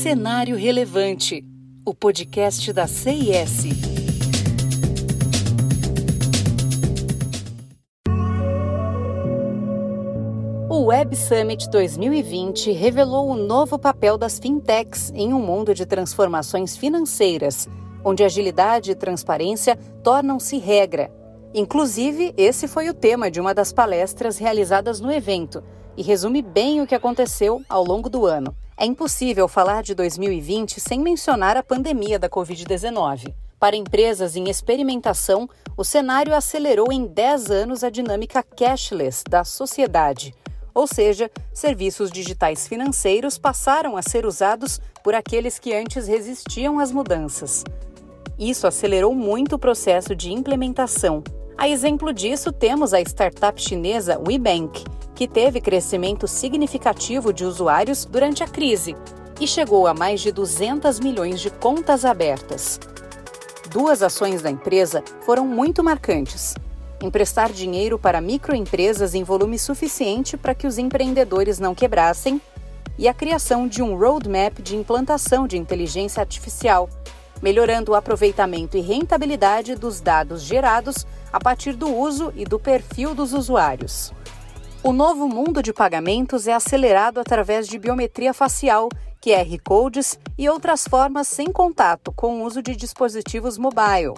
Cenário Relevante, o podcast da CIS. O Web Summit 2020 revelou o novo papel das fintechs em um mundo de transformações financeiras, onde agilidade e transparência tornam-se regra. Inclusive, esse foi o tema de uma das palestras realizadas no evento e resume bem o que aconteceu ao longo do ano. É impossível falar de 2020 sem mencionar a pandemia da Covid-19. Para empresas em experimentação, o cenário acelerou em 10 anos a dinâmica cashless da sociedade. Ou seja, serviços digitais financeiros passaram a ser usados por aqueles que antes resistiam às mudanças. Isso acelerou muito o processo de implementação. A exemplo disso, temos a startup chinesa WeBank, que teve crescimento significativo de usuários durante a crise e chegou a mais de 200 milhões de contas abertas. Duas ações da empresa foram muito marcantes. Emprestar dinheiro para microempresas em volume suficiente para que os empreendedores não quebrassem e a criação de um roadmap de implantação de inteligência artificial, melhorando o aproveitamento e rentabilidade dos dados gerados a partir do uso e do perfil dos usuários. O novo mundo de pagamentos é acelerado através de biometria facial, QR codes e outras formas sem contato com o uso de dispositivos mobile.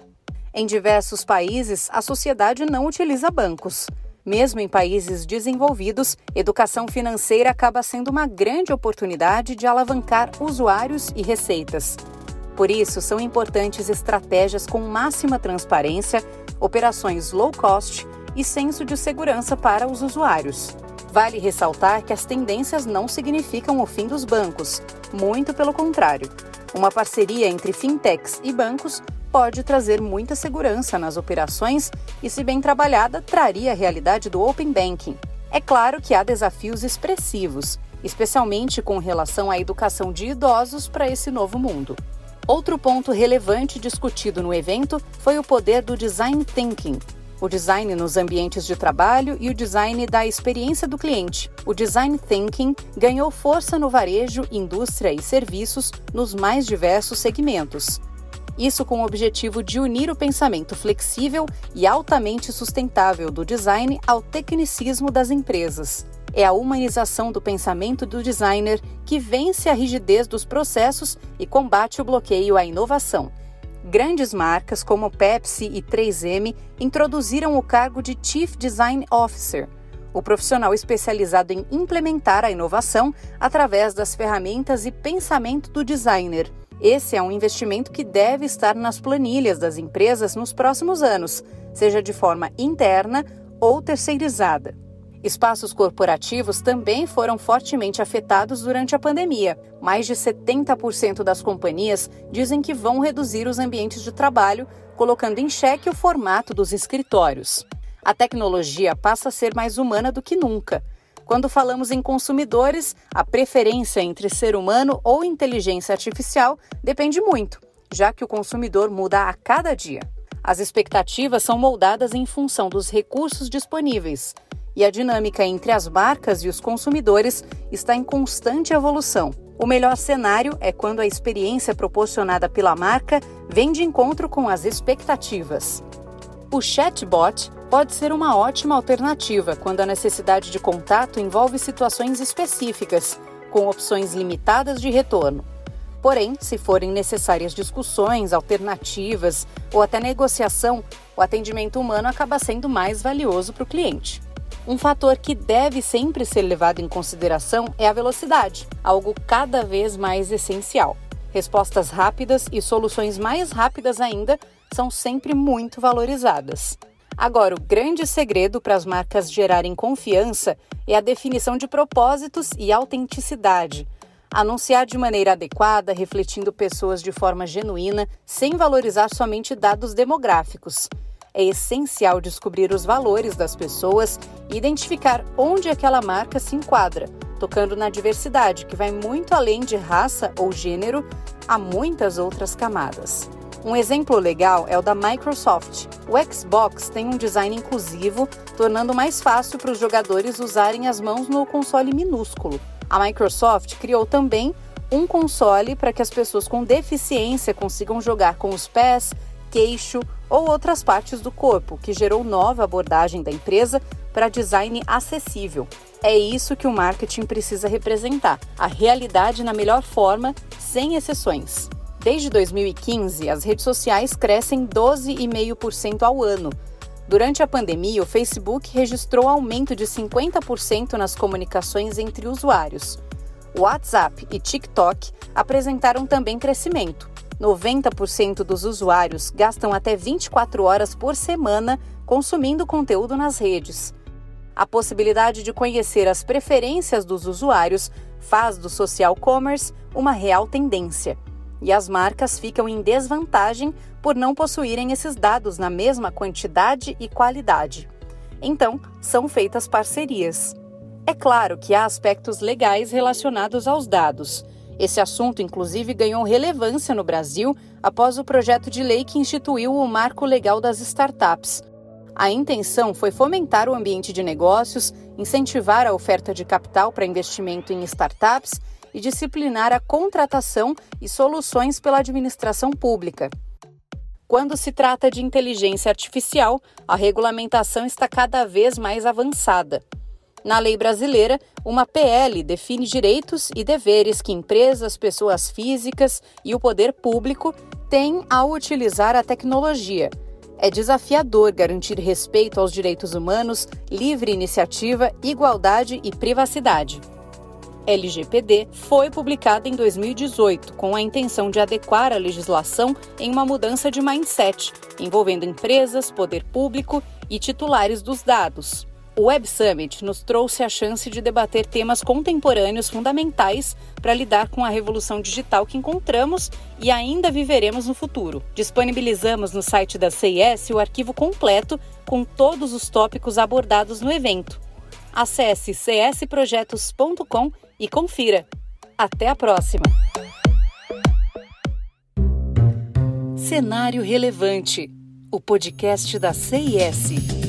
Em diversos países, a sociedade não utiliza bancos. Mesmo em países desenvolvidos, educação financeira acaba sendo uma grande oportunidade de alavancar usuários e receitas. Por isso, são importantes estratégias com máxima transparência, operações low cost e senso de segurança para os usuários. Vale ressaltar que as tendências não significam o fim dos bancos, muito pelo contrário. Uma parceria entre fintechs e bancos pode trazer muita segurança nas operações e, se bem trabalhada, traria a realidade do Open Banking. É claro que há desafios expressivos, especialmente com relação à educação de idosos para esse novo mundo. Outro ponto relevante discutido no evento foi o poder do design thinking, o design nos ambientes de trabalho e o design da experiência do cliente. O design thinking ganhou força no varejo, indústria e serviços nos mais diversos segmentos. Isso com o objetivo de unir o pensamento flexível e altamente sustentável do design ao tecnicismo das empresas. É a humanização do pensamento do designer que vence a rigidez dos processos e combate o bloqueio à inovação Grandes marcas como Pepsi e 3M introduziram o cargo de Chief Design Officer, o profissional especializado em implementar a inovação através das ferramentas e pensamento do designer. Esse é um investimento que deve estar nas planilhas das empresas nos próximos anos, seja de forma interna ou terceirizada. Espaços corporativos também foram fortemente afetados durante a pandemia. Mais de 70% das companhias dizem que vão reduzir os ambientes de trabalho, colocando em xeque o formato dos escritórios. A tecnologia passa a ser mais humana do que nunca. Quando falamos em consumidores, a preferência entre ser humano ou inteligência artificial depende muito, já que o consumidor muda a cada dia. As expectativas são moldadas em função dos recursos disponíveis, e a dinâmica entre as marcas e os consumidores está em constante evolução. O melhor cenário é quando a experiência proporcionada pela marca vem de encontro com as expectativas. O chatbot pode ser uma ótima alternativa quando a necessidade de contato envolve situações específicas, com opções limitadas de retorno. Porém, se forem necessárias discussões, alternativas ou até negociação, o atendimento humano acaba sendo mais valioso para o cliente. Um fator que deve sempre ser levado em consideração é a velocidade, algo cada vez mais essencial. Respostas rápidas e soluções mais rápidas ainda são sempre muito valorizadas. Agora, o grande segredo para as marcas gerarem confiança é a definição de propósitos e autenticidade. Anunciar de maneira adequada, refletindo pessoas de forma genuína, sem valorizar somente dados demográficos é essencial descobrir os valores das pessoas e identificar onde aquela marca se enquadra, tocando na diversidade, que vai muito além de raça ou gênero, a muitas outras camadas. Um exemplo legal é o da Microsoft. O Xbox tem um design inclusivo, tornando mais fácil para os jogadores usarem as mãos no console minúsculo. A Microsoft criou também um console para que as pessoas com deficiência consigam jogar com os pés, queixo ou outras partes do corpo, que gerou nova abordagem da empresa para design acessível. É isso que o marketing precisa representar: a realidade na melhor forma, sem exceções. Desde 2015, as redes sociais crescem 12,5% ao ano. Durante a pandemia, o Facebook registrou aumento de 50% nas comunicações entre usuários. WhatsApp e TikTok apresentaram também crescimento. 90% dos usuários gastam até 24 horas por semana consumindo conteúdo nas redes. A possibilidade de conhecer as preferências dos usuários faz do social commerce uma real tendência. E as marcas ficam em desvantagem por não possuírem esses dados na mesma quantidade e qualidade. Então, são feitas parcerias. É claro que há aspectos legais relacionados aos dados. Esse assunto, inclusive, ganhou relevância no Brasil após o projeto de lei que instituiu o Marco Legal das Startups, a intenção foi fomentar o ambiente de negócios, incentivar a oferta de capital para investimento em startups e disciplinar a contratação e soluções pela administração pública. Quando se trata de inteligência artificial, a regulamentação está cada vez mais avançada. Na lei brasileira, uma PL define direitos e deveres que empresas, pessoas físicas e o poder público têm ao utilizar a tecnologia é desafiador garantir respeito aos direitos humanos, livre iniciativa, igualdade e privacidade. LGPD foi publicada em 2018 com a intenção de adequar a legislação em uma mudança de mindset, envolvendo empresas, poder público e titulares dos dados. O Web Summit nos trouxe a chance de debater temas contemporâneos fundamentais para lidar com a revolução digital que encontramos e ainda viveremos no futuro. Disponibilizamos no site da CIS o arquivo completo com todos os tópicos abordados no evento. Acesse csprojetos.com e confira. Até a próxima! Cenário Relevante o podcast da CIS.